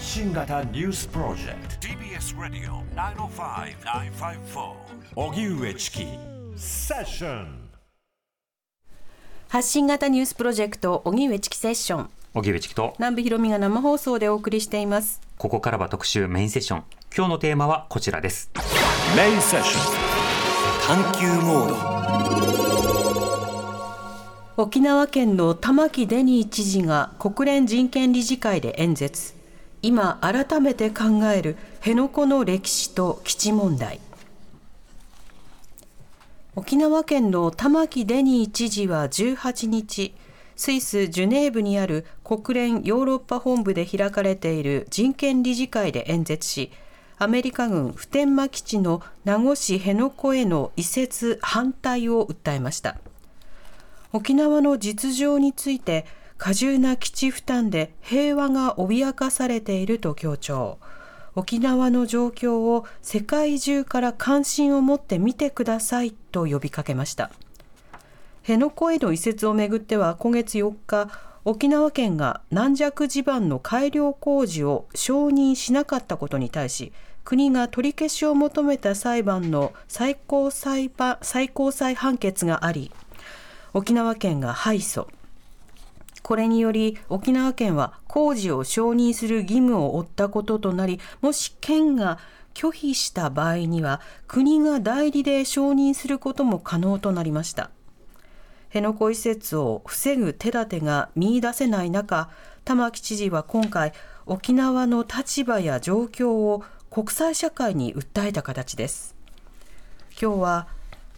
発信型ニュースプロジェクト。TBS ラディオ905-954おぎゅうえちきセッション発信型ニュースプロジェクト荻上チキセッション。荻上チキと。南部ひろみが生放送でお送りしています。ここからは特集メインセッション。今日のテーマはこちらです。メインセッション。探求モード。沖縄県の玉城デニー知事が国連人権理事会で演説今改めて考える辺野古の歴史と基地問題。沖縄県の玉城デニー知事は18日スイス・ジュネーブにある国連ヨーロッパ本部で開かれている人権理事会で演説しアメリカ軍普天間基地の名護市辺野古への移設反対を訴えました。沖縄の実情について過重な基地負担で平和が脅かされていると強調。沖縄の状況を世界中から関心を持って見てくださいと呼びかけました。辺野古への移設をめぐっては今月4日沖縄県が軟弱地盤の改良工事を承認しなかったことに対し国が取り消しを求めた裁判の最高裁判最高裁判決があり沖縄県が敗訴。これにより沖縄県は工事を承認する義務を負ったこととなりもし県が拒否した場合には国が代理で承認することも可能となりました。辺野古移設を防ぐ手立てが見出せない中玉城知事は今回沖縄の立場や状況を国際社会に訴えた形です。今日は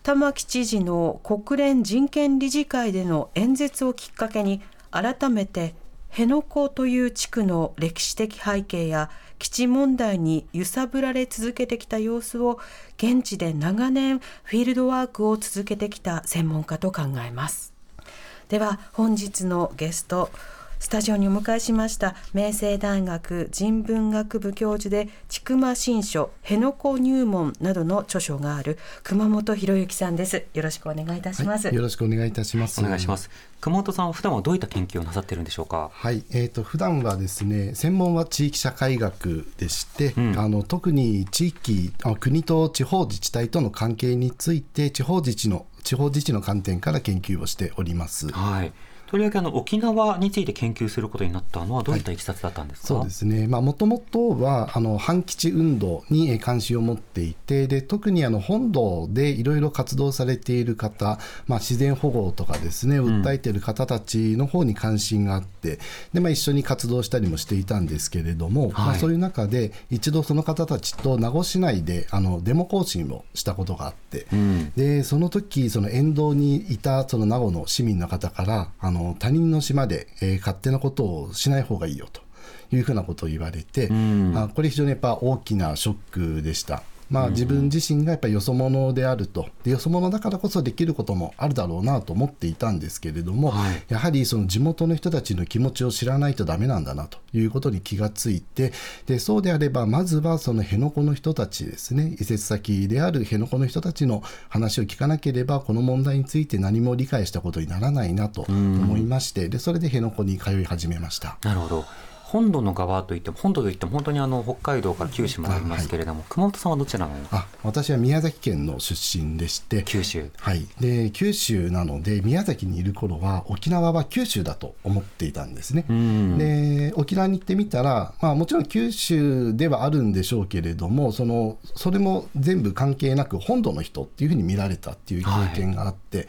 玉城知事の国連人権理事会での演説をきっかけに改めて辺野古という地区の歴史的背景や基地問題に揺さぶられ続けてきた様子を現地で長年フィールドワークを続けてきた専門家と考えます。では本日のゲストスタジオにお迎えしました明星大学人文学部教授で千曲新書辺野古入門などの著書がある熊本博之さんです。よろしくお願いいたします、はい、よろしくお願いいたします。お願いします。熊本さんは普段はどういった研究をなさっているんでしょうか？はいえーと、普段はですね専門は地域社会学でして、うん、あの特に地域あ国と地方自治体との関係について地方自治の地方自治の観点から研究をしております。はいとりわけあの沖縄について研究することになったのはどういったいきさつだったんですか、はい、そうですね。もともとはあの反基地運動に関心を持っていてで特にあの本土でいろいろ活動されている方、まあ、自然保護とかですね訴えている方たちの方に関心があって、うん、でまあ、一緒に活動したりもしていたんですけれども、はい、まあ、そういう中で一度その方たちと名護市内であのデモ行進をしたことがあって、うん、でその時その沿道にいたその名護の市民の方からあの他人の島で、えー、勝手なことをしない方がいいよというふうなことを言われて、うん、あこれ非常にやっぱ大きなショックでした。まあ、自分自身がやっぱりよそ者であると。でよそ者だからこそできることもあるだろうなと思っていたんですけれども、はい、やはりその地元の人たちの気持ちを知らないとダメなんだなということに気がついてでそうであればまずはその辺野古の人たちですね移設先である辺野古の人たちの話を聞かなければこの問題について何も理解したことにならないなと思いましてでそれで辺野古に通い始めました。なるほど本土の側といっても本土といっても本当にあの北海道から九州までありますけれども、はい、熊本さんはどちらのあ私は宮崎県の出身でして。九州。はい。で九州なので宮崎にいる頃は沖縄は九州だと思っていたんですね。で沖縄に行ってみたら、まあ、もちろん九州ではあるんでしょうけれどもそのそれも全部関係なく本土の人っていうふうに見られたっていう経験があって、はい、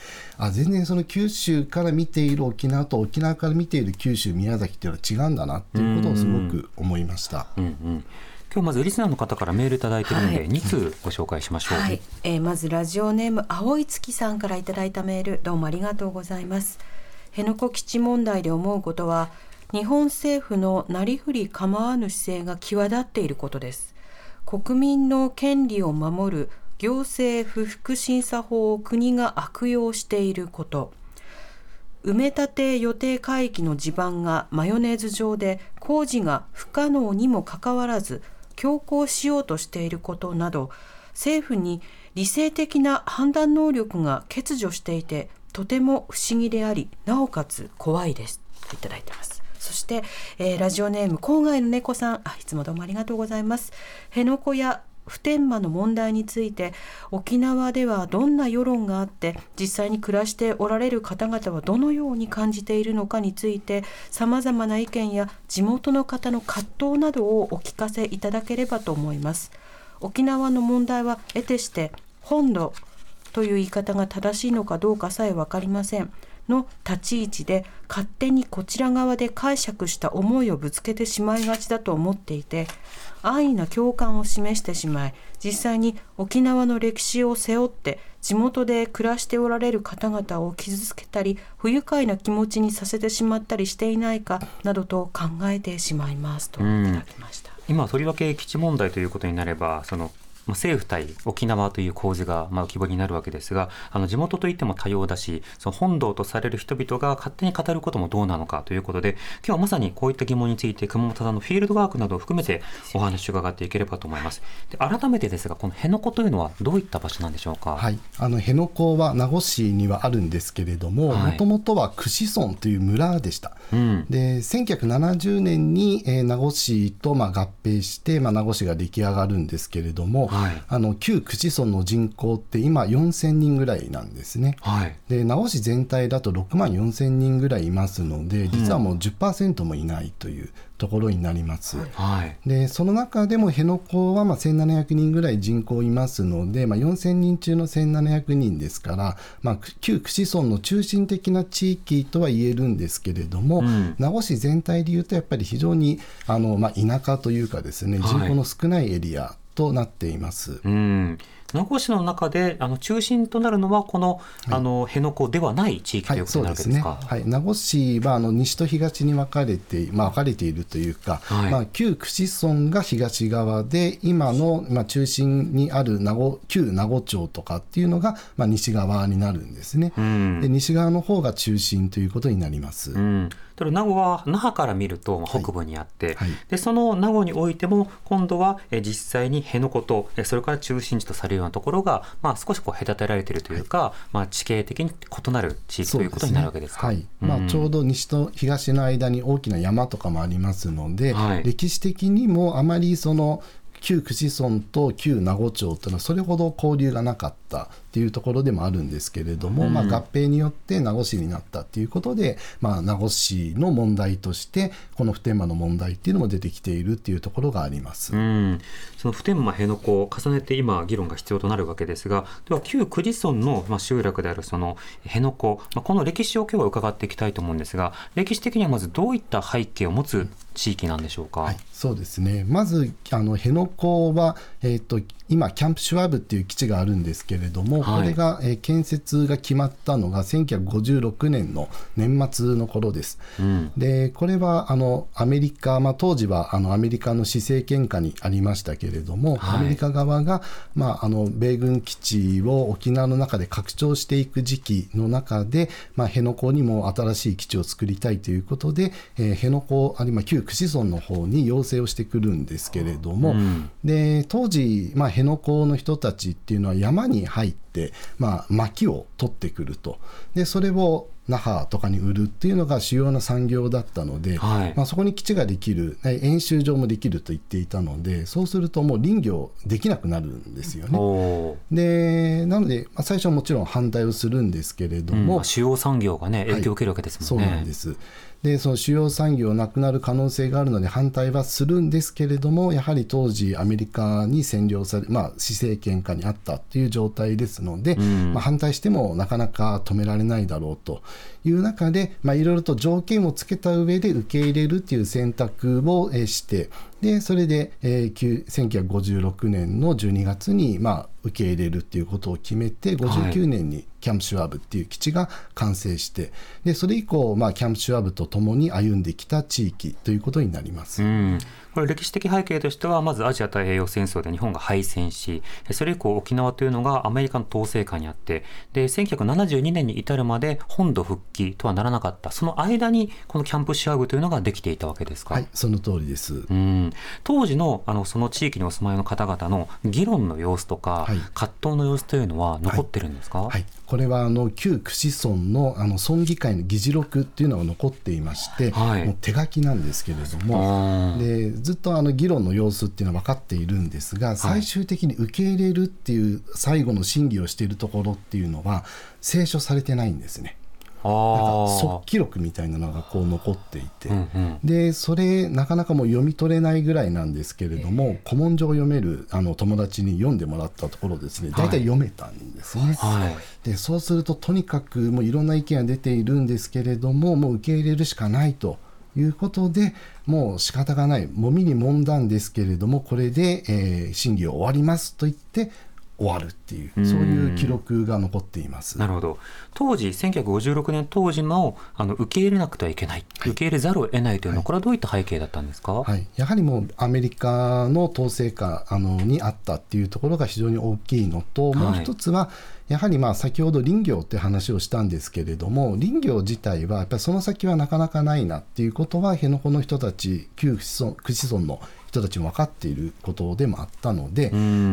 あ全然その九州から見ている沖縄と沖縄から見ている九州宮崎っていうのは違うんだなっていうことをすごく思いました。うんうん。今日まずリスナーの方からメールいただいているので、はい、2通ご紹介しましょう、はい、えー、まずラジオネーム青い月さんからいただいたメール。どうもありがとうございます。辺野古基地問題で思うことは日本政府のなりふり構わぬ姿勢が際立っていることです。国民の権利を守る行政不服審査法を国が悪用していること埋め立て予定海域の地盤がマヨネーズ状で工事が不可能にもかかわらず強行しようとしていることなど政府に理性的な判断能力が欠如していてとても不思議でありなおかつ怖いです。といただいてます。そして、えーラジオネーム郊外の猫さん。あいつもどうもありがとうございます。辺野古や普天間の問題について沖縄ではどんな世論があって実際に暮らしておられる方々はどのように感じているのかについてさまざまな意見や地元の方の葛藤などをお聞かせいただければと思います。沖縄の問題は得てして本土という言い方が正しいのかどうかさえ分かりません。の立ち位置で勝手にこちら側で解釈した思いをぶつけてしまいがちだと思っていて安易な共感を示してしまい実際に沖縄の歴史を背負って地元で暮らしておられる方々を傷つけたり不愉快な気持ちにさせてしまったりしていないかなどと考えてしまいますといただきました。今とりわけ基地問題ということになればそのまあ政府対沖縄という構図がまあ浮き彫りになるわけですがあの地元といっても多様だしその本土とされる人々が勝手に語ることもどうなのかということで今日はまさにこういった疑問について熊本さんのフィールドワークなどを含めてお話を伺っていければと思います。で改めてですがこの辺野古というのはどういった場所なんでしょうか、はい、あの辺野古は名護市にはあるんですけれどもはい。もともとは串村という村でした。うん。で1970年に、えー名護市と、まあ、合併して、まあ、名護市が出来上がるんですけれども、はい。あの旧串村の人口って今4000人ぐらいなんですね。はい。で名護市全体だと6万4000人ぐらいいますので実はもう10%もいないというところになります。はい。でその中でも辺野古はまあ1700人ぐらい人口いますので、まあ、4000人中の1700人ですから、まあ、旧串村の中心的な地域とは言えるんですけれども、うん。名護市全体でいうとやっぱり非常にあの、まあ、田舎というかですねはい。人口の少ないエリアとなっています。うん名護市の中であの中心となるのはこの,、あの辺野古ではない地域とはいいうこと。になるわけですか？はい、名護市はあの西と東に分かれて、まあ、分かれているというか、はいまあ、旧串村が東側で、今の、まあ、中心にある名護旧名護町とかっていうのが、まあ、西側になるんですね。うんで西側の方が中心ということになります。うん、ただ名護は那覇から見るとまあ北部にあって、はい。でその名護においても今度はえ実際に辺野古とえそれから中心地とされるようなところが、まあ、少しこう隔てられているというか、まあ、地形的に異なる地域ということになるわけですか。はい。まあ、ちょうどど西と東の間に大きな山とかもありますので、はい。歴史的にもあまりその旧串村と旧名護町というのはそれほど交流がなかったっていうところでもあるんですけれども、うんまあ、合併によって名護市になったっていうことで、まあ、名護市の問題としてこの普天間の問題っていうのも出てきているっていうところがあります。うん、その普天間辺野古を重ねて今議論が必要となるわけですがでは旧久慈村のまあ集落であるその辺野古、まあ、この歴史を今日は伺っていきたいと思うんですが歴史的にはまずどういった背景を持つ地域なんでしょうか？はい、そうですねまずあの辺野古は、えー、と今キャンプシュワブっていう基地があるんですけれども、はいこれが、えー建設が決まったのが1956年の年末の頃です。うん。でこれはあのアメリカ、まあ、当時はあのアメリカの施政権下にありましたけれども、はい。アメリカ側が、まあ、あの米軍基地を沖縄の中で拡張していく時期の中で、まあ、辺野古にも新しい基地を作りたいということで、えー辺野古あるいは旧串村の方に要請をしてくるんですけれども、うん。で当時、まあ、辺野古の人たちっていうのは山に入って、まあ、薪を取ってくるとでそれを那覇とかに売るっていうのが主要な産業だったので、はいまあ、そこに基地ができるえ演習場もできると言っていたのでそうするともう林業できなくなるんですよね。でなので、まあ、最初はもちろん反対をするんですけれども、うんまあ主要産業がね影響を受けるわけですそもね。うんなんです。でその主要産業なくなる可能性があるので反対はするんですけれどもやはり当時アメリカに占領され、まあ、施政権下にあったという状態ですので、ん。まあ、反対してもなかなか止められないだろうという中で、まあ、いろいろと条件をつけた上で受け入れるという選択をえーしてでそれで、えーきゅう1956年の12月に、まあ、受け入れるっていうことを決めて59年にキャンプシュワブっていう基地が完成してでそれ以降、まあ、キャンプシュワブと共に歩んできた地域ということになります。うん、これ歴史的背景としてはまずアジア太平洋戦争で日本が敗戦しそれ以降沖縄というのがアメリカの統制下にあってで1972年に至るまで本土復帰とはならなかった。その間にこのキャンプシュワグというのができていたわけですか、はい、その通りです。うん、当時のあのその地域にお住まいの方々の議論の様子とか、はい。葛藤の様子というのは残ってるんですか、はい、これはあの旧串村のあの村議会の議事録っていうのが残っていまして、はい。もう手書きなんですけれどもでずっとあの議論の様子っていうのは分かっているんですが最終的に受け入れるっていう最後の審議をしているところっていうのは清書されてないんですね。あなんかー速記録みたいなのがこう残っていて、うんうん。でそれなかなかもう読み取れないぐらいなんですけれども、古文書を読めるあの友達に読んでもらったところですね。大体読めたんですね。はい。でそうするととにかくもういろんな意見が出ているんですけれどももう受け入れるしかないということでもう仕方がない。もみにもんだんですけれどもこれで、えー審議を終わりますと言って終わるっていうそういう記録が残っています。なるほど。当時1956年当時もあの受け入れなくてはいけない、受け入れざるを得ないというのは、これはどういった背景だったんですか、はい、やはりもうアメリカの統制下あのにあったっていうところが非常に大きいのと、もう一つはやはりまあ先ほど林業って話をしたんですけれども林業自体はやっぱりその先はなかなかないなっていうことは辺野古の人たち旧串村串村の人たちも分かっていることでもあったので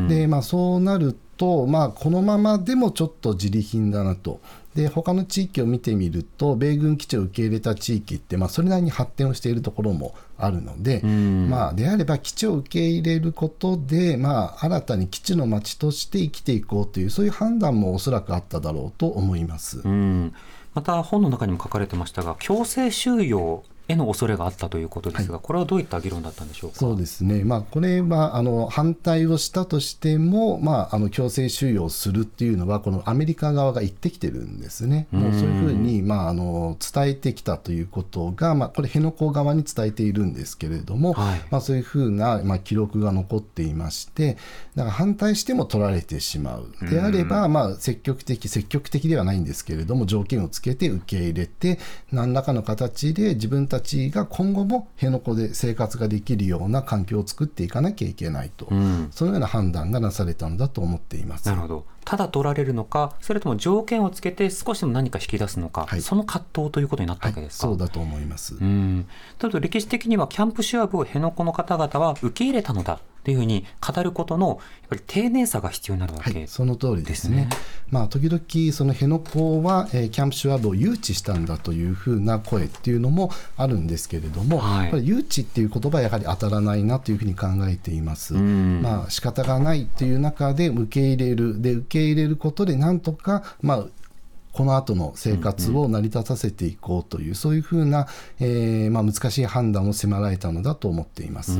で、まあ、そうなると、まあ、このままでもちょっと自利品だなと。で他の地域を見てみると米軍基地を受け入れた地域って、まあ、それなりに発展をしているところもあるので、まあ、であれば基地を受け入れることで、まあ、新たに基地の町として生きていこうというそういう判断もおそらくあっただろうと思います。うんまた本の中にも書かれてましたが強制収容への恐れがあったということですが、これはどういった議論だったんでしょうか？そうですね、まあ、これはあの反対をしたとしても、まあ、あの強制収容するっていうのは、このアメリカ側が言ってきてるんですね、もうそういうふうに、まあ、あの伝えてきたということが、まあ、これ、辺野古側に伝えているんですけれども、はい。まあ、そういうふうな、まあ、記録が残っていまして、だから反対しても取られてしまう、であれば、まあ、積極的、積極的ではないんですけれども、条件をつけて受け入れて、何らかの形で自分たちが今後も辺野古で生活ができるような環境を作っていかなきゃいけないと、ん。そのような判断がなされたんだと思っています。なるほど。ただ取られるのかそれとも条件をつけて少しでも何か引き出すのか、はい。その葛藤ということになったわけですか、そうだと思います。うん、ただ歴史的にはキャンプシュアブを辺野古の方々は受け入れたのだというふうに語ることのやっぱり丁寧さが必要になるわけはい、その通りですね。まあ、時々、その辺野古は、えーキャンプシュワブを誘致したんだというふうな声っていうのもあるんですけれども、はい誘致っていう言葉はやはり当たらないなというふうに考えています。んまあ仕方がないっていう中で受け入れる、で受け入れることでなんとか、まあこの後の生活を成り立たせていこうという、そういうふうな、えーまあ、難しい判断を迫られたのだと思っています。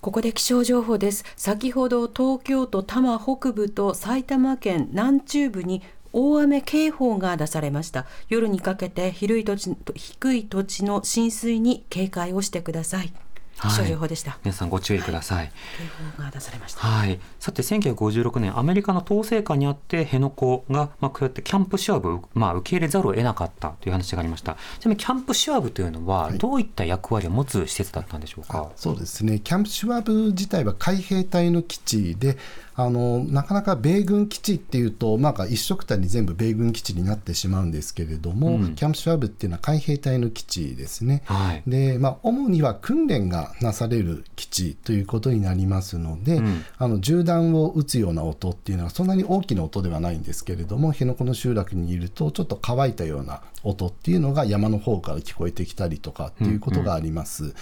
ここで気象情報です。先ほど東京都多摩北部と埼玉県南中部に大雨警報が出されました。夜にかけて低い土地低い土地の浸水に警戒をしてください気象情報でした、皆さんご注意ください。警報が出されました。はい、さて1956年アメリカの統制下にあって辺野古が、まあ、こうやってキャンプシュワブを、まあ、受け入れざるを得なかったという話がありました。ちなみにキャンプシュワブというのはどういった役割を持つ施設だったんでしょうか、そうですね、キャンプシュワブ自体は海兵隊の基地で、あのなかなか米軍基地っていうと、なんか一緒くたに全部米軍基地になってしまうんですけれども、キャンプシュワブっていうのは海兵隊の基地ですね。はい。でまあ、主には訓練がなされる基地ということになりますので、ん。あの銃弾を撃つような音っていうのはそんなに大きな音ではないんですけれども辺野古の集落にいるとちょっと乾いたような音っていうのが山の方から聞こえてきたりとかっていうことがあります。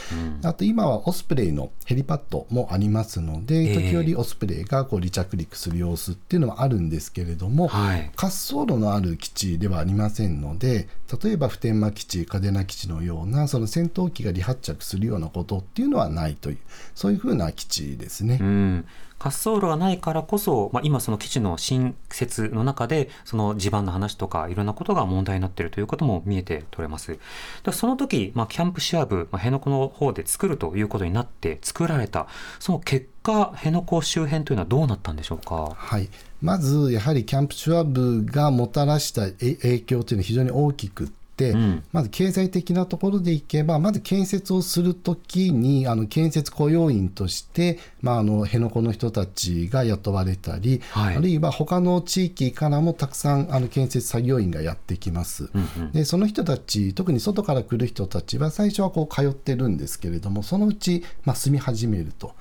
あと今はオスプレイのヘリパッドもありますので、ええ。時折オスプレイがこう離着陸する様子っていうのはあるんですけれども、はい滑走路のある基地ではありませんので例えば普天間基地嘉手納基地のようなその戦闘機が離発着するようなことっていうのはないというそういうふうな基地ですね。うん、滑走路がないからこそ、まあ、今その基地の新設の中でその地盤の話とかいろんなことが問題になっているということも見えて取れます。でその時、まあ、キャンプシュアブ、まあ、辺野古の方で作るということになって作られた。その結果辺野古周辺というのはどうなったんでしょうか？はい、まずやはりキャンプシュワブがもたらした影響というのは非常に大きく、うん。まず経済的なところでいけばまず建設をするときにあの建設雇用員として、まあ、あの辺野古の人たちが雇われたり、はい。あるいは他の地域からもたくさんあの建設作業員がやってきます。うんうん。でその人たち特に外から来る人たちは最初はこう通ってるんですけれどもそのうち、まあ、住み始めると。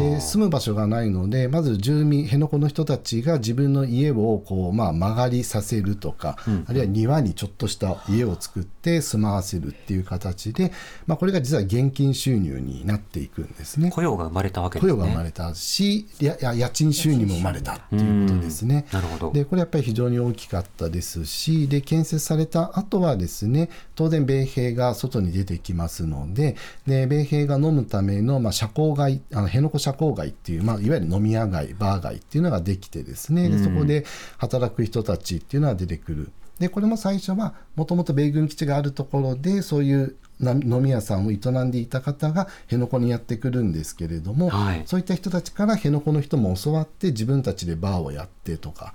で住む場所がないのでまず住民辺野古の人たちが自分の家をこう、まあ、曲がりさせるとか、あるいは庭にちょっとした家を作って住まわせるっていう形で、まあ、これが実は現金収入になっていくんですね。雇用が生まれたわけですね。雇用が生まれたし、やや家賃収入も生まれたっていうことですね。なるほど。でこれやっぱり非常に大きかったですしで建設された後はですね当然米兵が外に出てきますのでで米兵が飲むための、まあ、社交街あの辺野古社交街っていう、まあ、いわゆる飲み屋街バー街っていうのができてですねでそこで働く人たちっていうのが出てくる。でこれも最初はもともと米軍基地があるところでそういうな飲み屋さんを営んでいた方が辺野古にやってくるんですけれども、はい。そういった人たちから辺野古の人も教わって自分たちでバーをやってとか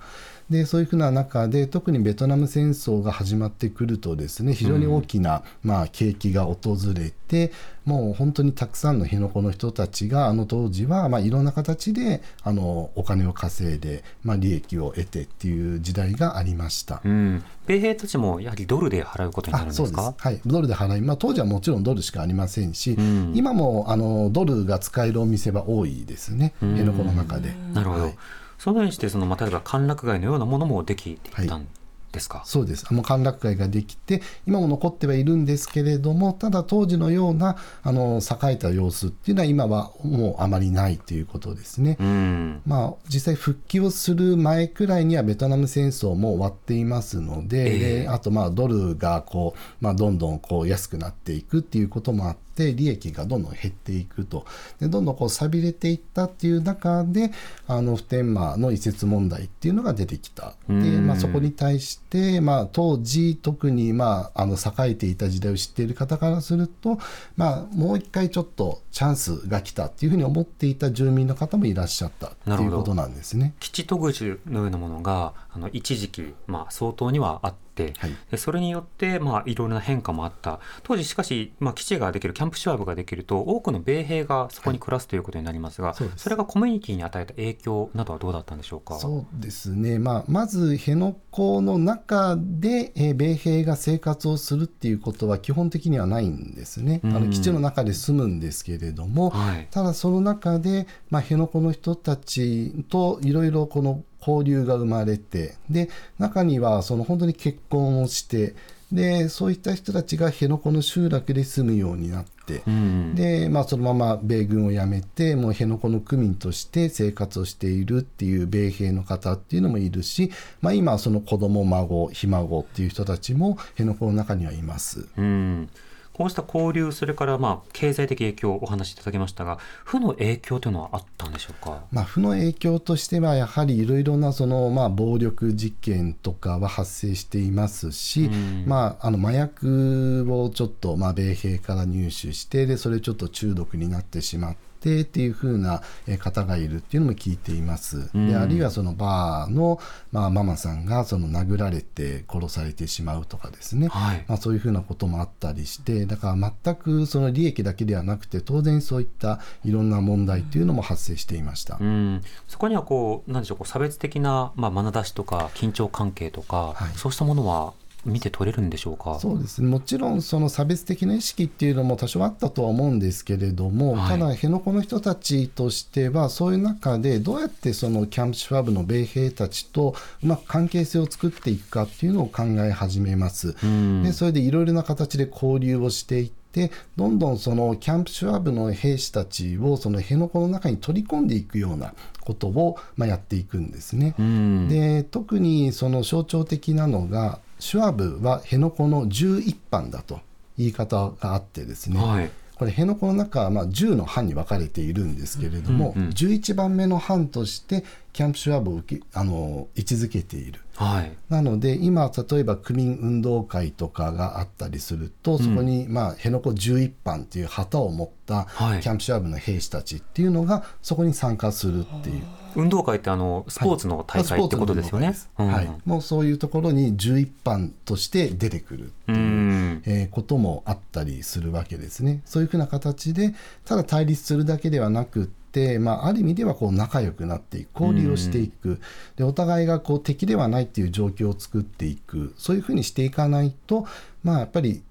でそういうふうな中で特にベトナム戦争が始まってくるとですね非常に大きな、まあ、景気が訪れてもう本当にたくさんの辺野古の人たちがあの当時は、まあ、いろんな形であのお金を稼いで、まあ、利益を得てっていう時代がありました。うん、米兵たちもやはりドルで払うことになるんあですか？そうです、はい、ドルで払い、まあ、当時はもちろんドルしかありませんし、ん。今もあのドルが使えるお店は多いですね、辺野古の中で。なるほど、はいそのようにしてその、まあ、例えば歓楽街のようなものもできていたんですか、そうです。もう歓楽街ができて、今も残ってはいるんですけれども、ただ当時のようなあの栄えた様子っていうのは今はもうあまりないということですね。うんまあ、実際復帰をする前くらいにはベトナム戦争も終わっていますので,、ええであとまあドルがこう、まあ、どんどんこう安くなっていくっていうこともあって利益がどんどん減っていくと。でどんどんこう寂れていったっていう中であの普天間の移設問題っていうのが出てきた。で、うん。まあ、そこに対して、まあ、当時特に、まあ、あの栄えていた時代を知っている方からすると、まあ、もう一回ちょっとチャンスが来たっていうふうに思っていた住民の方もいらっしゃったっていうことなんですね。基地特需のようなものがあの一時期、まあ、相当にはあって、はい。でそれによって、まあ、いろいろな変化もあった。当時しかし、まあ、基地ができるキャンプシュワブができると多くの米兵がそこに暮らすということになりますが、そうです。れがコミュニティに与えた影響などはどうだったんでしょうか？そうですね、まあ、まず辺野古の中で、えー米兵が生活をするっていうことは基本的にはないんですね、あうん。の基地の中で住むんですけれども、はい。ただその中で、まあ、辺野古の人たちといろいろこの交流が生まれてで中にはその本当に結婚をしてでそういった人たちが辺野古の集落で住むようになって。うんで、まあ、そのまま米軍を辞めてもう辺野古の区民として生活をしているっていう米兵の方っていうのもいるし、まあ、今はその子供孫ひ孫っていう人たちも辺野古の中にはいます。うんこうした交流それからまあ経済的影響をお話しいただきましたが負の影響というのはあったんでしょうか？まあ、負の影響としてはやはりいろいろなその、まあ、暴力事件とかは発生していますし、うんまあ、あの麻薬をちょっと、まあ、米兵から入手してでそれちょっと中毒になってしまって。っていう風なえー方がいるっていうのも聞いています。うん。であるいはそのバーの、まあ、ママさんがその殴られて殺されてしまうとかですね、はい。まあ、そういうふうなこともあったりしてだから全くその利益だけではなくて当然そういったいろんな問題っていうのも発生していました。うん、そこにはこうなんでしょうこう差別的な、まあ、眼差しとか緊張関係とか、はい。そうしたものは見て取れるんでしょうか？そうです。ねもちろんその差別的な意識っていうのも多少あったとは思うんですけれども、はい。ただ辺野古の人たちとしてはそういう中でどうやってそのキャンプシュワブの米兵たちとうまく関係性を作っていくかっていうのを考え始めます。うん。でそれでいろいろな形で交流をしていってどんどんそのキャンプシュワブの兵士たちをその辺野古の中に取り込んでいくようなことを、まあ、やっていくんですね。うん。で特にその象徴的なのがシュワブは辺野古の11班だと言い方があってですね、はい。これ辺野古の中はまあ10の班に分かれているんですけれども、うんうん11番目の班としてキャンプシュワブを受けあの位置づけている。はい。なので今例えば区民運動会とかがあったりすると、そこにまあ辺野古11班っていう旗を持ったはい。キャンプシュワブの兵士たちっていうのがそこに参加するっていう。運動会ってあのスポーツの大会ってことですよね。はい、もうそういうところに11班として出てくるっていうえーこともあったりするわけですね。そういうふうな形でただ対立するだけではなくって、まあ、ある意味ではこう仲良くなっていく交流をしていく、でお互いがこう敵ではないっていう状況を作っていく。そういうふうにしていかないと、まあ、やっぱり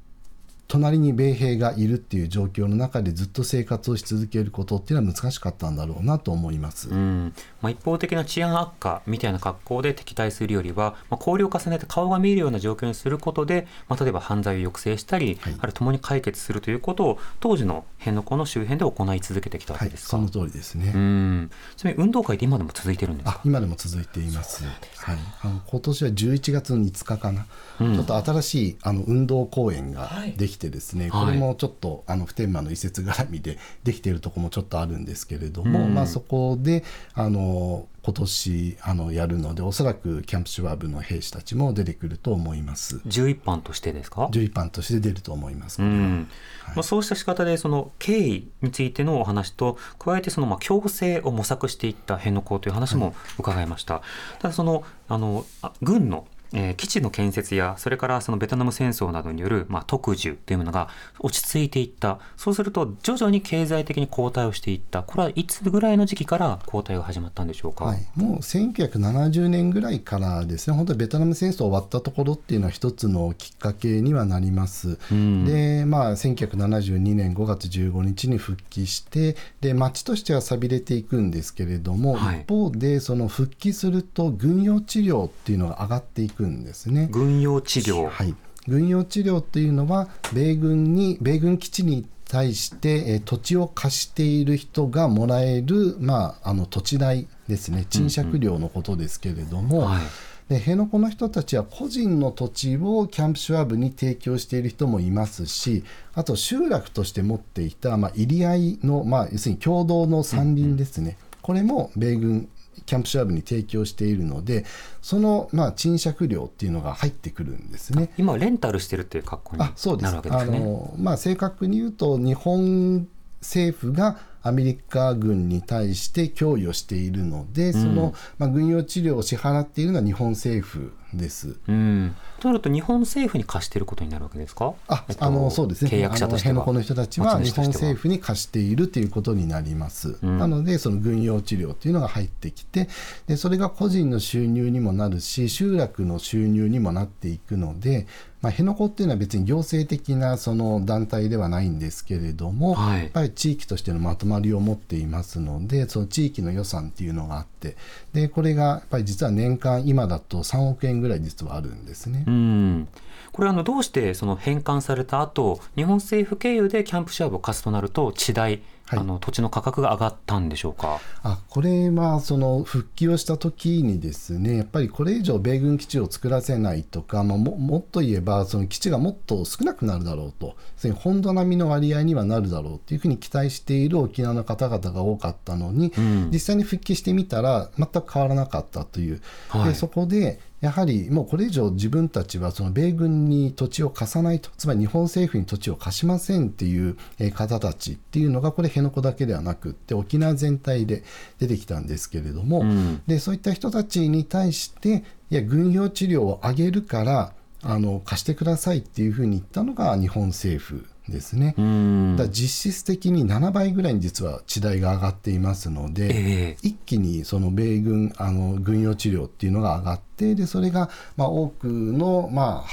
隣に米兵がいるっていう状況の中でずっと生活をし続けることっていうのは難しかったんだろうなと思います。うんまあ、一方的な治安悪化みたいな格好で敵対するよりは、まあ、交流を重ねて顔が見えるような状況にすることで、まあ、例えば犯罪を抑制したり、はいあるいは共に解決するということを当時の辺野古の周辺で行い続けてきたわはい、けですか？その通りですね。うん。ちなみに運動会って今でも続いてるんですか？あ今でも続いています。はい、あの今年は11月の5日かな、うん。ちょっと新しいあの運動公園ができてですね、はい。これもちょっとあの普天間の移設絡みでできているところもちょっとあるんですけれども、うん。まあ、そこであの今年あのやるのでおそらくキャンプシュワーブの兵士たちも出てくると思います。11班としてですか？11班として出ると思います。うん。まあ、そうした仕方でその経緯についてのお話と加えてそのまあ共生を模索していった辺野古という話も伺いました、ただそのあのあ軍のえー基地の建設やそれからそのベトナム戦争などによる、まあ、特需というものが落ち着いていった。そうすると徐々に経済的に後退をしていった。これはいつぐらいの時期から後退が始まったんでしょうか、はい、もう1970年ぐらいからですね、本当にベトナム戦争終わったところっていうのは一つのきっかけにはなります。うん。で、まあ、1972年5月15日に復帰して、で、町としては寂れていくんですけれども、はい。一方で、その復帰すると軍用治療っていうのが上がっていくんですね。軍用治療、はい、軍用治療っていうのは米軍に米軍基地に対して、えー土地を貸している人がもらえる、まあ、あの土地代ですね。賃借料のことですけれども、はい。で辺野古の人たちは個人の土地をキャンプシュワーブに提供している人もいますしあと集落として持っていた、まあ、入り合いの、まあ、要するに共同の山林ですね、これも米軍キャンプシュワーブに提供しているのでその、まあ、賃借料っていうのが入ってくるんですね。今レンタルしてるっていう格好になるわけですね。あの、まあ、正確に言うと日本政府がアメリカ軍に対して供与しているので、その、まあ、軍用治療を支払っているのは日本政府です。うん、となると日本政府に貸していることになるわけですか？あ、えっとあのそうですね。契約者としてはあの辺の人たちは日本政府に貸しているということになります。うんなのでその軍用治療というのが入ってきて、でそれが個人の収入にもなるし、集落の収入にもなっていくので、まあ辺野古っていうのは別に行政的なその団体ではないんですけれども、はいやっぱり地域としてのまとまりを持っていますので、その地域の予算っていうのがあって、でこれがやっぱり実は年間今だと3億円ぐらい実はあるんですね。うんこれあのどうしてその返還された後日本政府経由でキャンプシャーブを貸すとなると地代、はい。あの土地の価格が上がったんでしょうか？あこれはその復帰をした時にですねやっぱりこれ以上米軍基地を作らせないとか、まあ、ももっと言えばその基地がもっと少なくなるだろうと。本土並みの割合にはなるだろうというふうに期待している沖縄の方々が多かったのに、うん。実際に復帰してみたら全く変わらなかったという、はい。でそこでやはりもうこれ以上自分たちはその米軍に土地を貸さないとつまり日本政府に土地を貸しませんっていうえー方たちっていうのがこれ辺野古だけではなくって沖縄全体で出てきたんですけれども、うん。でそういった人たちに対していや軍用治療を上げるからあの貸してくださいっていうふうに言ったのが日本政府ですね。うん。だ実質的に7倍ぐらいに実は地代が上がっていますので、ええ。一気にその米軍あの軍用治療っていうのが上がってでそれがまあ多くの,、ま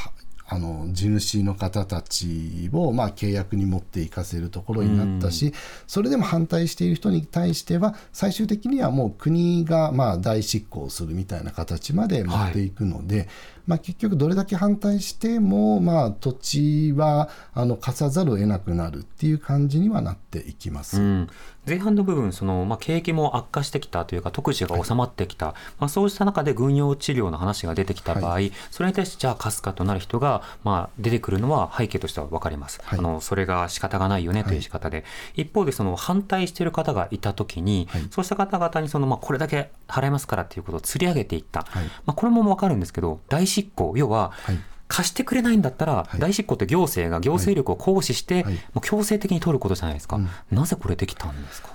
あ、あの地主の方たちをまあ契約に持っていかせるところになったし、それでも反対している人に対しては最終的にはもう国がまあ大執行するみたいな形まで持っていくので、まあ、結局どれだけ反対しても、まあ、土地はあの貸さざるを得なくなるっていう感じにはなっていきます。うん、前半の部分その、まあ、景気も悪化してきたというか特需が収まってきた、まあ、そうした中で軍用治療の話が出てきた場合、それに対してじゃあ貸すかとなる人が、まあ、出てくるのは背景としては分かります、はい。あのそれが仕方がないよねという仕方で、一方でその反対している方がいたときに、はい。そうした方々にその、まあ、これだけ払いますからということを釣り上げていった、はい。まあ、これも分かるんですけど大執行。要は、はい。貸してくれないんだったら、はい。大執行って行政が行政力を行使して、強制的に取ることじゃないですか、うん。なぜこれできたんですか？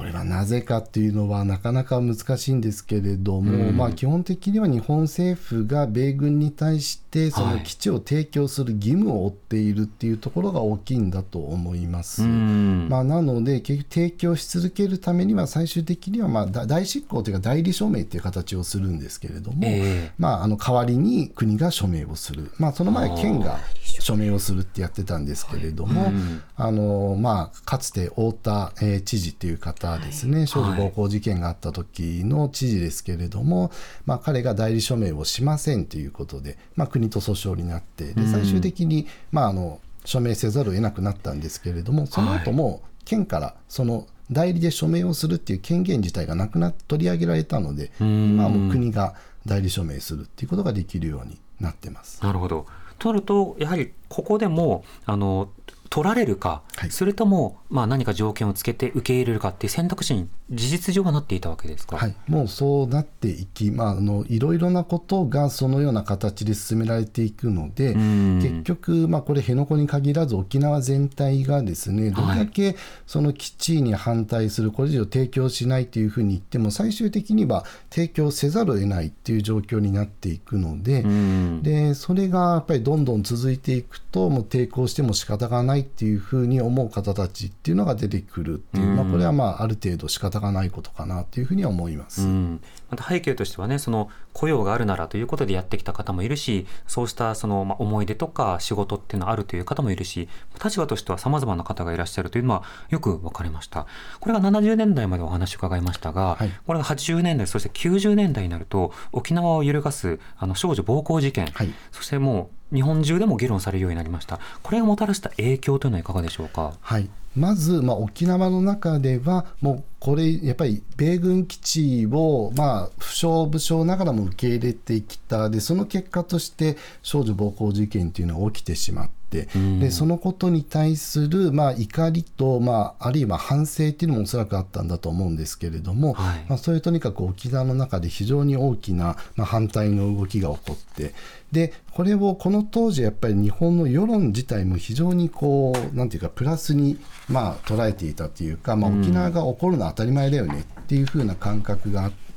ここれはなぜかっていうのはなかなか難しいんですけれども、うん。まあ、基本的には日本政府が米軍に対してそはい。の基地を提供する義務を負っているっていうところが大きいんだと思います。うん。まあ、なので結局提供し続けるためには最終的にはまあだ代執行というか代理署名っていう形をするんですけれども、ええ。まあ、あの代わりに国が署名をする、まあ、その前県が署名をするってやってたんですけれども、あのまあ、かつて太田、えー知事っていう方ですね、少女暴行事件があった時の知事ですけれども、まあ、彼が代理署名をしませんということで、まあ、国と訴訟になってで最終的に、まあ、あの署名せざるを得なくなったんですけれどもその後も県からその代理で署名をするっていう権限自体がなくな取り上げられたので今はもう国が代理署名するっていうことができるようになってます。なるほど。となると、やはりここでも、あの、取られるか、はいそれとも、まあ、何か条件をつけて受け入れるかっていう選択肢に事実上はなっていたわけですか？はい、もうそうなっていき、まあ、あのいろいろなことがそのような形で進められていくので、ん結局、まあ、これ、辺野古に限らず沖縄全体がですねどれだけその基地に反対する、これ以上提供しないというふうに言っても、最終的には提供せざるを得ないっていう状況になっていくので。うんでそれがやっぱりどんどん続いていくともう抵抗しても仕方がないっていうふうに思う方たちっていうのが出てくるっていう、まあ、これはまあある程度仕方がないことかなというふうには思います。うん、また背景としてはねその雇用があるならということでやってきた方もいるしそうしたその、まあ、思い出とか仕事っていうのはあるという方もいるし立場としてはさまざまな方がいらっしゃるというのはよく分かりました。これが70年代までお話を伺いましたが、はい。これが80年代そして90年代になると沖縄を揺るがすあの少女暴行事件、はい。そしてもう日本中でも議論されるようになりましたこれがもたらした影響というのはいかがでしょうか？はい、まず、まあ、沖縄の中では、もうこれ、やっぱり米軍基地を、まあ、不詳不詳ながらも受け入れてきた、でその結果として少女暴行事件というのが起きてしまって、でそのことに対する、まあ、怒りと、まあ、あるいは反省っていうのもおそらくあったんだと思うんですけれども、はい。まあ、そういうとにかく沖縄の中で非常に大きな、まあ、反対の動きが起こって、でこれをこの当時やっぱり日本の世論自体も非常にこうなんていうかプラスにまあ捉えていたというか、まあ、沖縄が起こるのは当たり前だよねっていう風な感覚があって、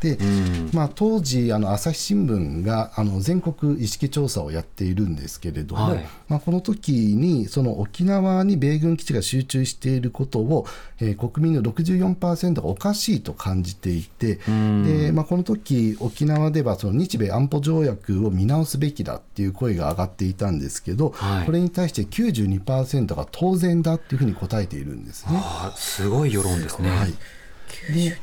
まあ、当時あの朝日新聞があの全国意識調査をやっているんですけれども、はい。まあ、この時にその沖縄に米軍基地が集中していることを、えー国民の64%がおかしいと感じていて、でまあ、この時沖縄ではその日米安保条約を見直すべきだっていう声が上がっていたんですけど、はい。これに対して92%が当然だっていうふうに答えているんですね。あすごい世論ですね。はい、で、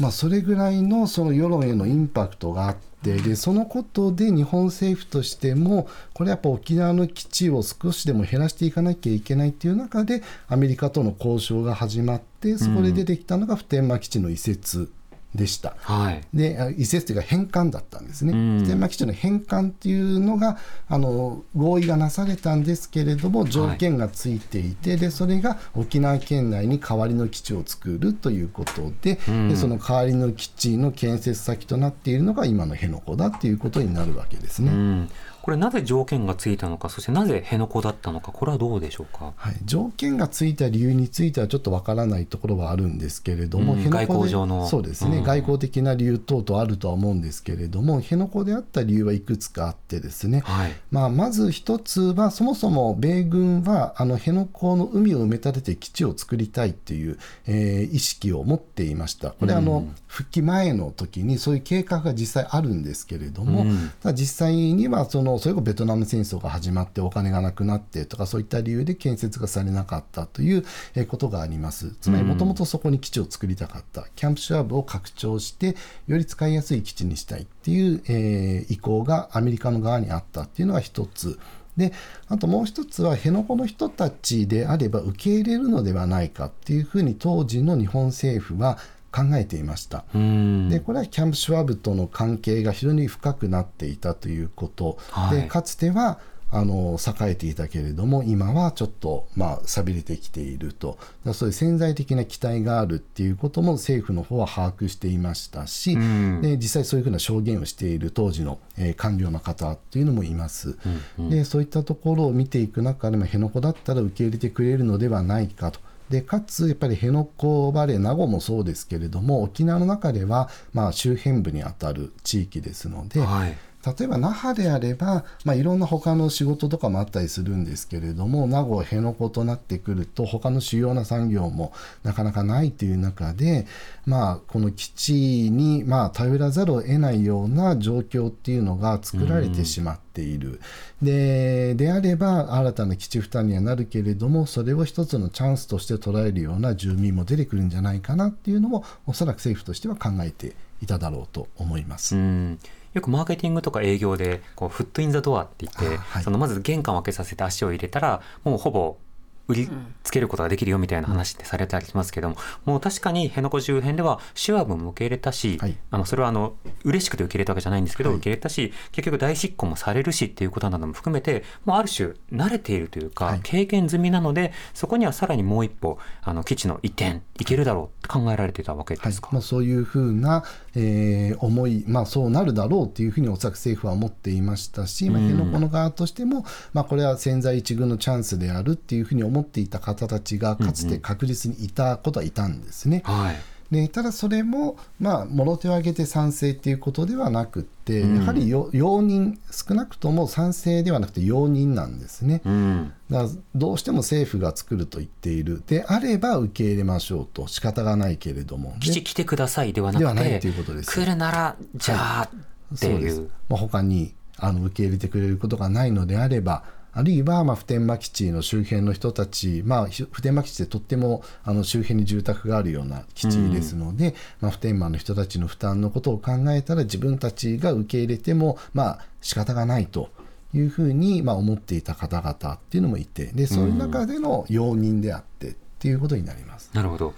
まあ、それぐらいのその世論へのインパクトがあってでそのことで日本政府としてもこれやっぱ沖縄の基地を少しでも減らしていかなきゃいけないっていう中でアメリカとの交渉が始まってそこで出てきたのが普天間基地の移設。でした。はい。であ移設というか返還だったんですね、ん。普天間基地の返還っていうのがあの合意がなされたんですけれども条件がついていて、でそれが沖縄県内に代わりの基地を作るということで,、でその代わりの基地の建設先となっているのが今の辺野古だっていうことになるわけですね。うん、これなぜ条件がついたのかそしてなぜ辺野古だったのかこれはどうでしょうか？はい、条件がついた理由についてはちょっとわからないところはあるんですけれども、うん。辺野古で外交上の。そうですね、うん。外交的な理由等々あるとは思うんですけれども辺野古であった理由はいくつかあってですね、はい。まあ、まず一つはそもそも米軍はあの辺野古の海を埋め立てて基地を作りたいっていう、えー意識を持っていました。これあの、復帰前の時にそういう計画が実際あるんですけれども、うん。実際にはそのそれこそベトナム戦争が始まってお金がなくなってとかそういった理由で建設がされなかったというえーことがあります。つまりもともとそこに基地を作りたかった、キャンプシュワブを拡張してより使いやすい基地にしたいっていう、えー意向がアメリカの側にあったっていうのが一つ。であともう一つは辺野古の人たちであれば受け入れるのではないかっていうふうに当時の日本政府は考えていました。うん。でこれはキャンプ・シュワブとの関係が非常に深くなっていたということ、はい。でかつてはあの栄えていたけれども今はちょっとまあ寂れてきていると。そういう潜在的な期待があるっていうことも政府の方は把握していましたし、ん。で実際そういうふうな証言をしている当時の、えー官僚の方っていうのもいます、でそういったところを見ていく中でも辺野古だったら受け入れてくれるのではないかとでかつやっぱり辺野古バレー名護もそうですけれども沖縄の中ではまあ周辺部にあたる地域ですので、はい。例えば那覇であれば、まあ、いろんな他の仕事とかもあったりするんですけれども名護辺野古となってくると他の主要な産業もなかなかないという中で、まあ、この基地にまあ頼らざるを得ないような状況っていうのが作られてしまっている、でであれば新たな基地負担にはなるけれどもそれを一つのチャンスとして捉えるような住民も出てくるんじゃないかなっていうのもおそらく政府としては考えていただろうと思います。うんよくマーケティングとか営業でこうフットインザドアって言って、あはい。そのまず玄関を開けさせて足を入れたらもうほぼ売りつけることができるよみたいな話ってされたりしますけども、もう確かに辺野古周辺では手話も受け入れたし、はい。あのそれはあの嬉しくて受け入れたわけじゃないんですけど、はい。受け入れたし結局大執行もされるしっていうことなども含めてもうある種慣れているというか、はい。経験済みなのでそこにはさらにもう一歩あの基地の移転いけるだろうって考えられていたわけはい。ですか。まあ、そういうふうな、えー思い、まあ、そうなるだろうというふうにおそらく政府は思っていましたし、まあ、うん辺野古の側としても、まあ、これは千載一遇のチャンスであるっていうふうに思っていた方たちがかつて確実にいたことはいたんですね。はいでただそれも、まあ、もろ手を挙げて賛成っていうことではなくって、うん。やはりよ容認少なくとも賛成ではなくて容認なんですね。うん。だからどうしても政府が作ると言っている。であれば受け入れましょうと。仕方がないけれども。基地来てくださいではなくてではないということです来るならじゃあってそうです。いう。まあ、他にあの受け入れてくれることがないのであればあるいはまあ普天間基地の周辺の人たち、まあ、ひ普天間基地ってとってもあの周辺に住宅があるような基地ですので、まあ、普天間の人たちの負担のことを考えたら自分たちが受け入れてもまあ仕方がないというふうにまあ思っていた方々っていうのもいてでそういう中での容認であってっていうことになります。なるほど。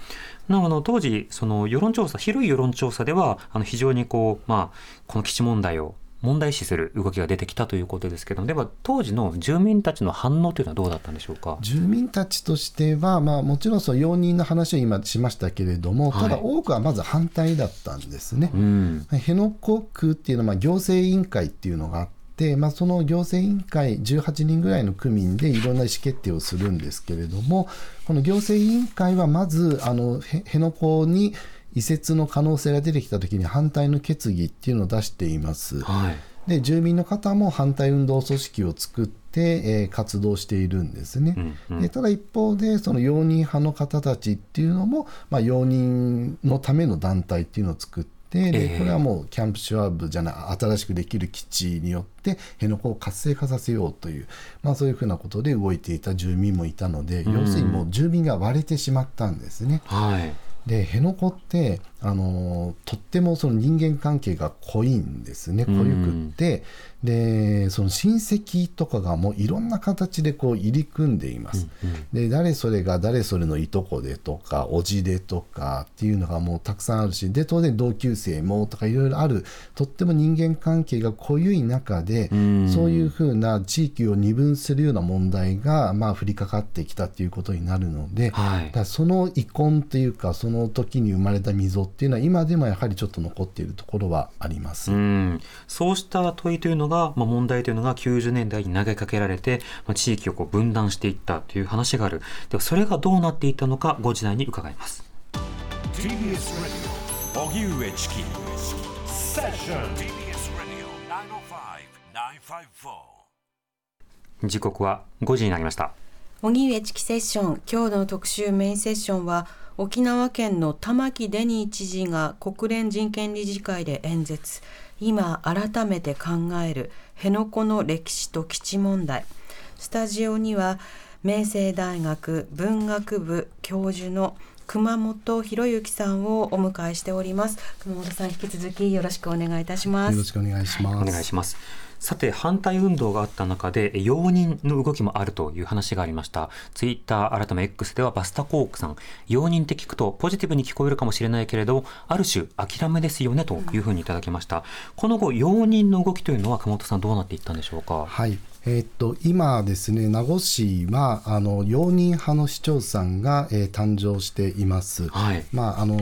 なあの当時その世論調査広い世論調査ではあの非常にこうまあこの基地問題を問題視する動きが出てきたということですけどでは当時の住民たちの反応というのはどうだったんでしょうか？住民たちとしては、まあ、もちろんその容認の話を今しましたけれども、はいただ多くはまず反対だったんですね。うん。辺野古区っていうのはまあ行政委員会っていうのがあって、まあ、その行政委員会18人ぐらいの区民でいろんな意思決定をするんですけれどもこの行政委員会はまずあのへ辺野古に移設の可能性が出てきたときに反対の決議っていうのを出しています。はい。で住民の方も反対運動組織を作って、えー活動しているんですね。うんうんでただ一方でその容認派の方たちっていうのも、まあ、容認のための団体っていうのを作ってえでえこれはもうキャンプシュワーブじゃない新しくできる基地によって辺野古を活性化させようという、まあ、そういうふうなことで動いていた住民もいたので、うん要するにもう住民が割れてしまったんですね。はい。で辺野古ってあのとってもその人間関係が濃いんですね濃ゆくって、でその親戚とかがもういろんな形でこう入り組んでいます、で誰それが誰それのいとこでとか叔父でとかっていうのがもうたくさんあるしで当然同級生もとかいろいろあるとっても人間関係が濃ゆい中で、ん。そういうふうな地域を二分するような問題がまあ降りかかってきたということになるので、はい。だその遺恨というかその時に生まれた溝っていうのは今でもやはりちょっと残っているところはあります。うん、そうした問いというのが、まあ、問題というのが90年代に投げかけられて、まあ、地域をこう分断していったという話がある。ではそれがどうなっていったのかご時代に伺います。TBS Radio. 荻上チキセッション TBS Radio 905-954時刻は5時になりました。荻上チキセッション今日の特集メインセッションは沖縄県の玉城デニー知事が国連人権理事会で演説。今改めて考える辺野古の歴史と基地問題。スタジオには明星大学文学部教授の熊本博之さんをお迎えしております。熊本さん引き続きよろしくお願いいたします。よろしくお願いします。お願いしますさて反対運動があった中で容認の動きもあるという話がありました。ツイッター改め X ではバスタコークさん。容認って聞くとポジティブに聞こえるかもしれないけれどある種諦めですよねというふうにいただきました、この後容認の動きというのは熊本さんどうなっていったんでしょうか？はい。えーっと今ですね名護市はあの容認派の市長さんが、えー誕生しています。はいまあ、あの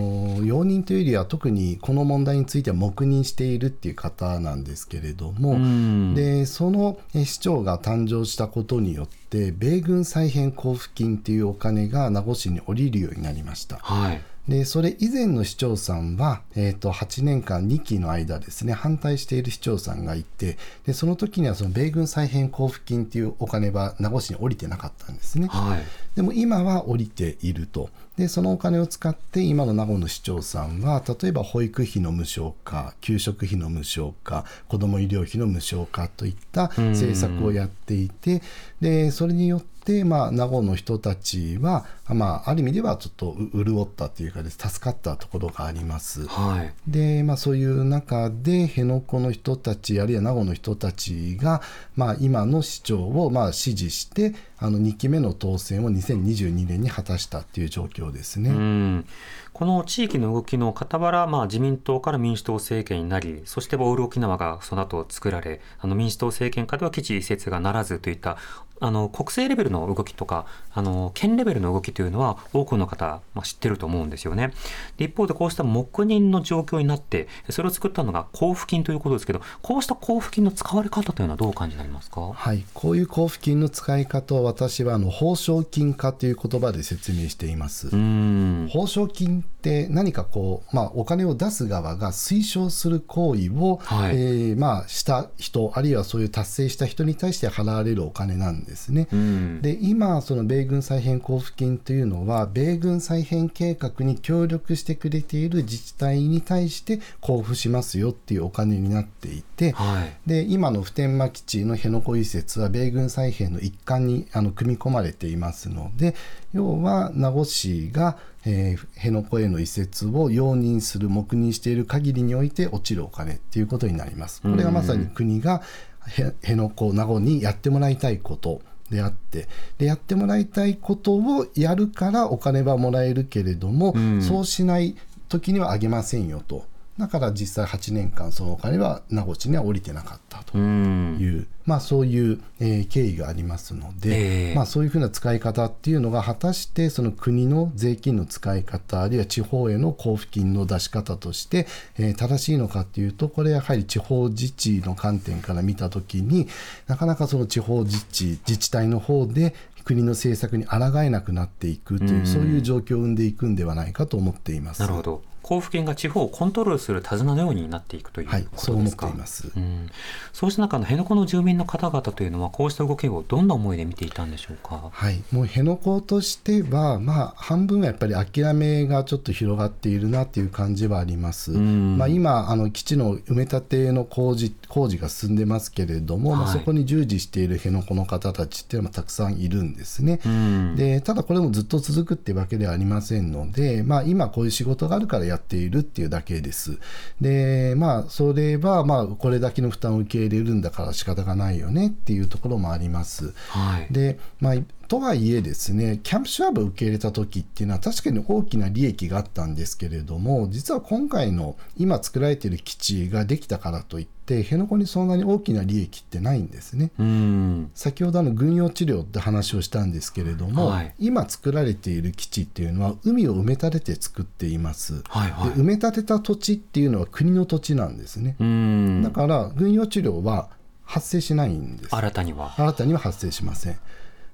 容認というよりは特にこの問題については黙認しているっていう方なんですけれども、うんでそのえ市長が誕生したことによって米軍再編交付金っていうお金が名護市に降りるようになりました。はいでそれ以前の市長さんは、えー、と8年間2期の間ですね反対している市長さんがいてでその時にはその米軍再編交付金っていうお金は名護市に降りてなかったんですね。はいでも今は降りていると。で、そのお金を使って、今の名護の市長さんは、例えば保育費の無償化、給食費の無償化、子ども医療費の無償化といった政策をやっていて、で、それによって、まあ、名護の人たちは、まあ、ある意味ではちょっとう潤ったというかです、助かったところがあります。はいで、まあ、そういう中で辺野古の人たちあるいは名護の人たちが、まあ、今の市長をまあ支持してあの2期目の当選を2022年に果たしたっていう状況ですね。うんこの地域の動きの傍ら、まあ、自民党から民主党政権になり、そしてオール沖縄がその後作られ、あの民主党政権下では基地移設がならずといった、あの国政レベルの動きとか、あの県レベルの動きというのは多くの方、まあ、知ってると思うんですよね。で一方でこうした黙認の状況になって、それを作ったのが交付金ということですけど、こうした交付金の使われ方というのはどうお感じになりますか？はい、こういう交付金の使い方を私はあの報奨金化という言葉で説明しています。うん報奨金って何かこう、まあ、お金を出す側が推奨する行為を、はい。えーまあ、した人あるいはそういう達成した人に対して払われるお金なんですね。うん。で今その米軍再編交付金というのは米軍再編計画に協力してくれている自治体に対して交付しますよっていうお金になっていて、はい。で今の普天間基地の辺野古移設は米軍再編の一環にあの組み込まれていますので要は名護市が、えー辺野古への移設を容認する黙認している限りにおいて落ちるお金っていうことになります。これがまさに国がへ辺野古名護にやってもらいたいことであってでやってもらいたいことをやるからお金はもらえるけれども、ん。そうしない時にはあげませんよとだから実際8年間そのお金は名護市には降りてなかったとうんいう、まあ、そういう、えー経緯がありますので、ええまあ、そういうふうな使い方っていうのが果たしてその国の税金の使い方あるいは地方への交付金の出し方として、えー正しいのかっていうとこれやはり地方自治の観点から見た時になかなかその地方自治自治体の方で国の政策に抗えなくなっていくという、うんそういう状況を生んでいくんではないかと思っています。なるほど。交付金が地方をコントロールする手綱のようになっていくというはい、こそう思ってとですか。います。うん、そうした中の辺野古の住民の方々というのはこうした動きをどんな思いで見ていたんでしょうか？はい、もう辺野古としては、まあ、半分はやっぱり諦めがちょっと広がっているなっていう感じはあります。んまあ、今あの基地の埋め立ての工事工事が進んでますけれども、まあ、はいそこに従事している辺野古の方たちっていうのはたくさんいるんですね。うんでただこれもずっと続くっていうわけではありませんので、まあ、今こういう仕事があるからやっているっていうだけです。でまあそれはまあこれだけの負担を受け入れるんだから仕方がないよねっていうところもあります。はい。で、まあ、とはいえですね、キャンプシュワブを受け入れた時っていうのは確かに大きな利益があったんですけれども、実は今回の今作られている基地ができたからといって、辺野古にそんなに大きな利益ってないんですね。うん。先ほどあの軍用治療って話をしたんですけれども、はい今作られている基地っていうのは海を埋め立てて作っています。はいはいで埋め立てた土地っていうのは国の土地なんですね。うん。だから軍用治療は発生しないんです。新たには。新たには発生しません。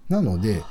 なので、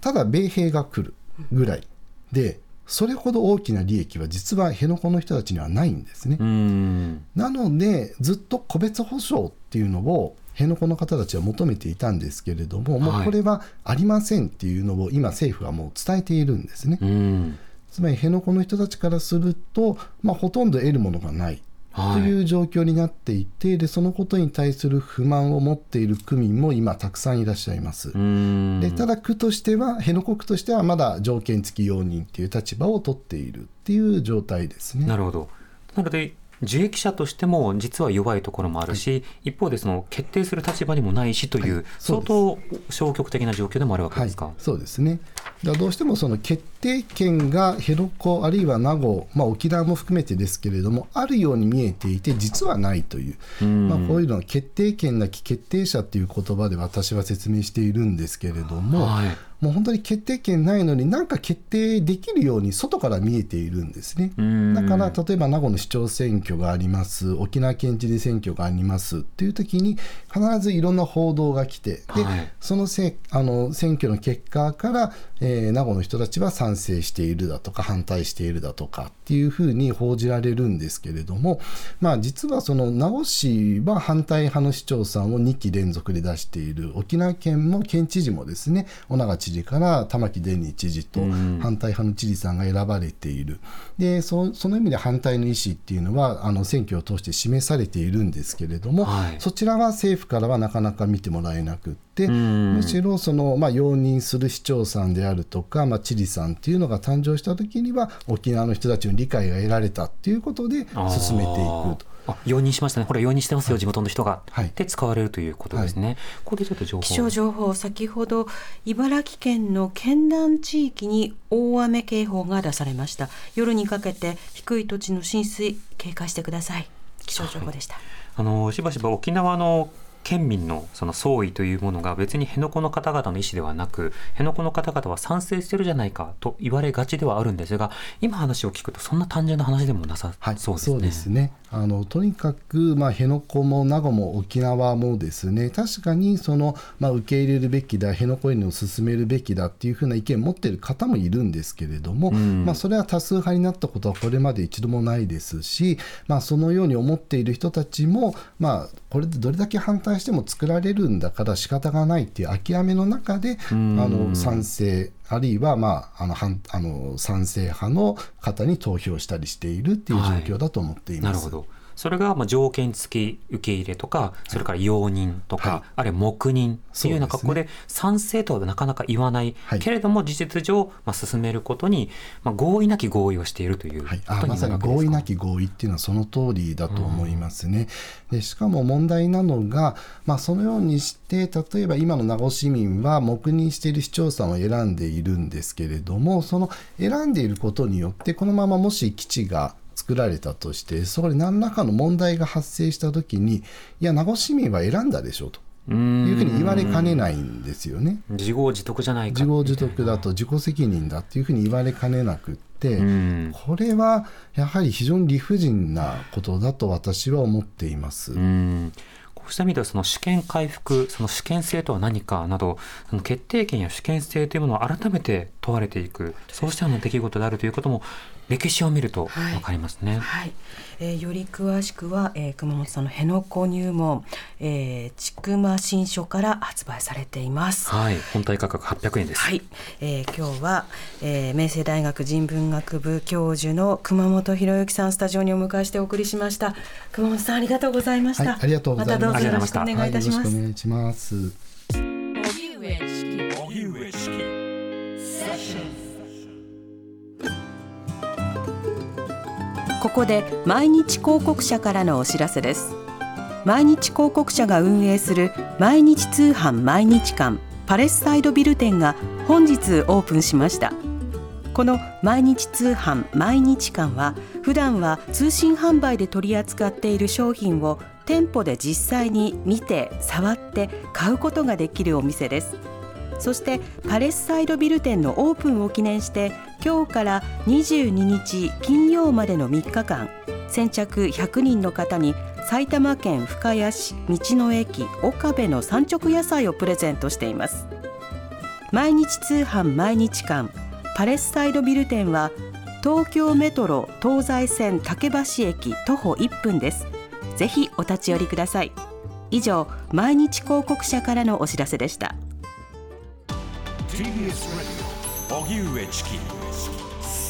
ただ米兵が来るぐらいで、それほど大きな利益は実は辺野古の人たちにはないんですね。うん。なので、ずっと個別保障っていうのを辺野古の方たちは求めていたんですけれども、もはいうこれはありませんっていうのを今、政府はもう伝えているんですね。うん。つまり辺野古の人たちからすると、まあ、ほとんど得るものがない。はいという状況になっていてでそのことに対する不満を持っている区民も今たくさんいらっしゃいます。うん。でただ区としては辺野古区としてはまだ条件付き容認っていう立場を取っているっていう状態ですね。なるほど。なので、受益者としても実は弱いところもあるし、はい、一方でその決定する立場にもないしという、はい、相当消極的な状況でもあるわけですか？そうですね。どうしてもその決定権が辺野古あるいは名護、まあ、沖縄も含めてですけれどもあるように見えていて実はないという、うまあ、こういうのは決定権なき決定者っていう言葉で私は説明しているんですけれども、はい、もう本当に決定権ないのになんか決定できるように外から見えているんですね。だから例えば名護の市長選挙があります。沖縄県知事選挙がありますっていう時に必ずいろんな報道が来てで、はい、そのせあの選挙の結果から、えー、名護の人たちは賛成しているだとか反対しているだとかっていうふうに報じられるんですけれども、まあ、実はその名護市は反対派の市長さんを2期連続で出している沖縄県も県知事もですね尾長知事から玉城デニー知事と反対派の知事さんが選ばれている、でそその意味で反対の意思っていうのはあの選挙を通して示されているんですけれども、はい、そちらは政府からはなかなか見てもらえなくって、むしろその、まあ、容認する市長さんであるとか、まあ、知事さんっていうのが誕生した時には沖縄の人たちの理解が得られたっていうことで進めていくと。あ容認しましたね、これ、容認してますよ、はい、地元の人が、はい、で使われるということですね、はい、ここでちょっと情報気象情報、先ほど茨城県の県南地域に大雨警報が出されました、夜にかけて低い土地の浸水、警戒してください。気象情報でした、あのしばしば沖縄の県民のその総意というものが別に辺野古の方々の意思ではなく辺野古の方々は賛成してるじゃないかと言われがちではあるんですが今話を聞くとそんな単純な話でもなさそうですね。はい、そうですねあのとにかく、まあ、辺野古も名護も沖縄もですね確かにその、まあ、受け入れるべきだ辺野古への進めるべきだっていうふうな意見を持っている方もいるんですけれども、うん、まあ、それは多数派になったことはこれまで一度もないですし、まあ、そのように思っている人たちも、まあ、これでどれだけ反対しても作られるんだから仕方がないっていう諦めの中で、あの賛成あるいは、まあ、あの反あの賛成派の方に投票したりしているっていう状況だと思っています。はい、なるほどそれがまあ条件付き受け入れとか、それから容認とか、はい、あるいは黙認というような格好で、賛成とはなかなか言わない、はい、けれども事実上、まあ、進めることに、まあ、合意なき合意をしているということにまさに合意なき合意っていうのはその通りだと思いますね。うん、でしかも問題なのが、まあ、そのようにして例えば今の名護市民は黙認している市長さんを選んでいるんですけれどもその選んでいることによってこのままもし基地が作られたとしてそこで何らかの問題が発生した時にいや名護市民は選んだでしょうと。いうふうに言われかねないんですよね。自業自得じゃない自業自得だと自己責任だっていうふうに言われかねなくって、これはやはり非常に理不尽なことだと私は思っています。こうした意味ではその主権回復、その主権性とは何かなど、その決定権や主権性というものを改めて問われていく、そうしたような出来事であるということも歴史を見るとわかりますね。はい、はい、えー、より詳しくは、えー、熊本さんの辺野古入門、えー、ちくま新書から発売されています。はい、本体価格800円です。はい、えー、今日は、えー、明星大学人文学部教授の熊本博之さんスタジオにお迎えしてお送りしました。熊本さんありがとうございました。はい、ありがとうございました。またどうぞよろしくお願いいたします。はい、よろしくお願いします。ここで毎日広告社からのお知らせです。毎日広告社が運営する毎日通販毎日館パレスサイドビル店が本日オープンしました。この毎日通販毎日館は普段は通信販売で取り扱っている商品を店舗で実際に見て触って買うことができるお店です。そしてパレスサイドビル店のオープンを記念して今日から22日金曜までの3日間先着100人の方に埼玉県深谷市道の駅岡部の産直野菜をプレゼントしています。毎日通販毎日館パレスサイドビル店は東京メトロ東西線竹橋駅徒歩1分です。ぜひお立ち寄りください。以上毎日広告社からのお知らせでした。TBS Radio 荻上チキ。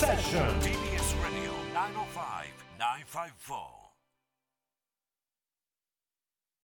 セッション TBS Radio 905-954